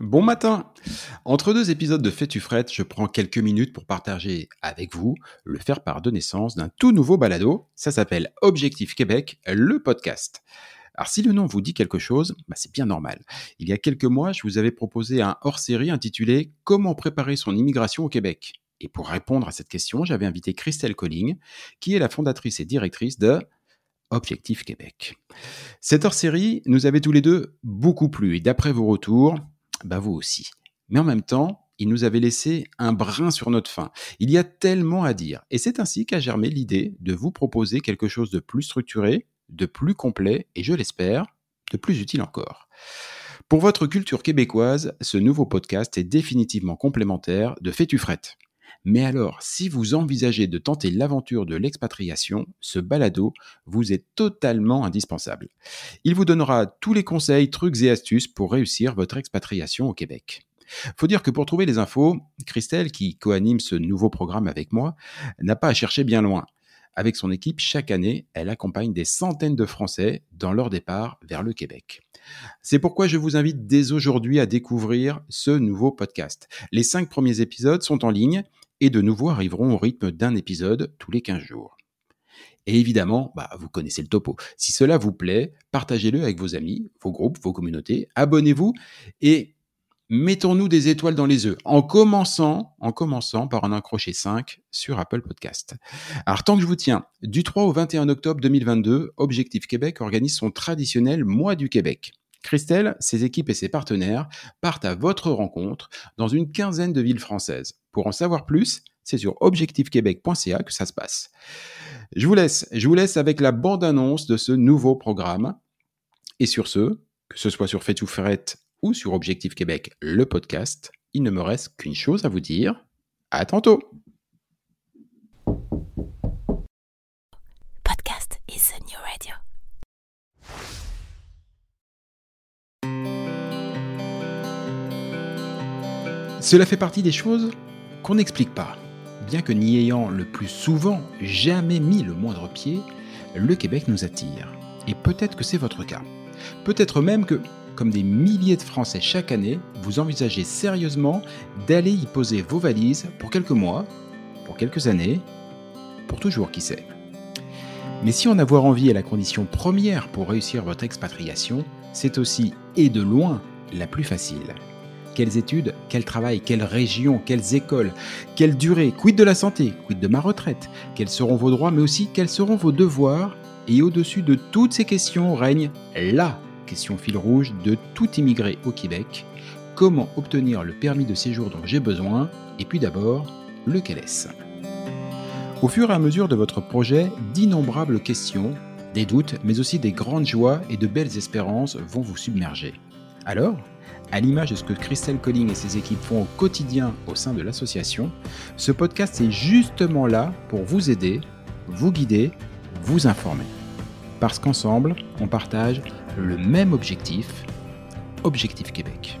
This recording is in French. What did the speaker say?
Bon matin Entre deux épisodes de Fais-tu frette, je prends quelques minutes pour partager avec vous le faire-part de naissance d'un tout nouveau balado. Ça s'appelle Objectif Québec, le podcast. Alors si le nom vous dit quelque chose, bah, c'est bien normal. Il y a quelques mois, je vous avais proposé un hors-série intitulé Comment préparer son immigration au Québec. Et pour répondre à cette question, j'avais invité Christelle Colling, qui est la fondatrice et directrice de Objectif Québec. Cette hors-série nous avait tous les deux beaucoup plu et d'après vos retours, bah vous aussi. Mais en même temps, il nous avait laissé un brin sur notre faim. Il y a tellement à dire. Et c'est ainsi qu'a germé l'idée de vous proposer quelque chose de plus structuré, de plus complet et je l'espère, de plus utile encore. Pour votre culture québécoise, ce nouveau podcast est définitivement complémentaire de Fais-tu. Mais alors, si vous envisagez de tenter l'aventure de l'expatriation, ce balado vous est totalement indispensable. Il vous donnera tous les conseils, trucs et astuces pour réussir votre expatriation au Québec. Faut dire que pour trouver les infos, Christelle, qui coanime ce nouveau programme avec moi, n'a pas à chercher bien loin. Avec son équipe, chaque année, elle accompagne des centaines de Français dans leur départ vers le Québec. C'est pourquoi je vous invite dès aujourd'hui à découvrir ce nouveau podcast. Les cinq premiers épisodes sont en ligne et de nouveau arriveront au rythme d'un épisode tous les 15 jours. Et évidemment, bah, vous connaissez le topo. Si cela vous plaît, partagez-le avec vos amis, vos groupes, vos communautés, abonnez-vous et mettons-nous des étoiles dans les œufs en commençant, en commençant par en accrocher 5 sur Apple Podcast. Alors tant que je vous tiens, du 3 au 21 octobre 2022, Objectif Québec organise son traditionnel mois du Québec. Christelle, ses équipes et ses partenaires partent à votre rencontre dans une quinzaine de villes françaises. Pour en savoir plus, c'est sur objectifquebec.ca que ça se passe. Je vous laisse, je vous laisse avec la bande-annonce de ce nouveau programme. Et sur ce, que ce soit sur Fait ou ou sur Objectif Québec, le podcast, il ne me reste qu'une chose à vous dire. À tantôt! Cela fait partie des choses qu'on n'explique pas. Bien que n'y ayant le plus souvent jamais mis le moindre pied, le Québec nous attire. Et peut-être que c'est votre cas. Peut-être même que, comme des milliers de Français chaque année, vous envisagez sérieusement d'aller y poser vos valises pour quelques mois, pour quelques années, pour toujours, qui sait. Mais si en avoir envie est la condition première pour réussir votre expatriation, c'est aussi, et de loin, la plus facile. Quelles études, quel travail, quelle région, quelles écoles, quelle durée, quid de la santé, quid de ma retraite, quels seront vos droits, mais aussi quels seront vos devoirs. Et au-dessus de toutes ces questions règne la question fil rouge de tout immigré au Québec. Comment obtenir le permis de séjour dont j'ai besoin? Et puis d'abord, lequel est-ce? Au fur et à mesure de votre projet, d'innombrables questions, des doutes, mais aussi des grandes joies et de belles espérances vont vous submerger. Alors, à l'image de ce que Christelle Colling et ses équipes font au quotidien au sein de l'association, ce podcast est justement là pour vous aider, vous guider, vous informer. Parce qu'ensemble, on partage le même objectif, Objectif Québec.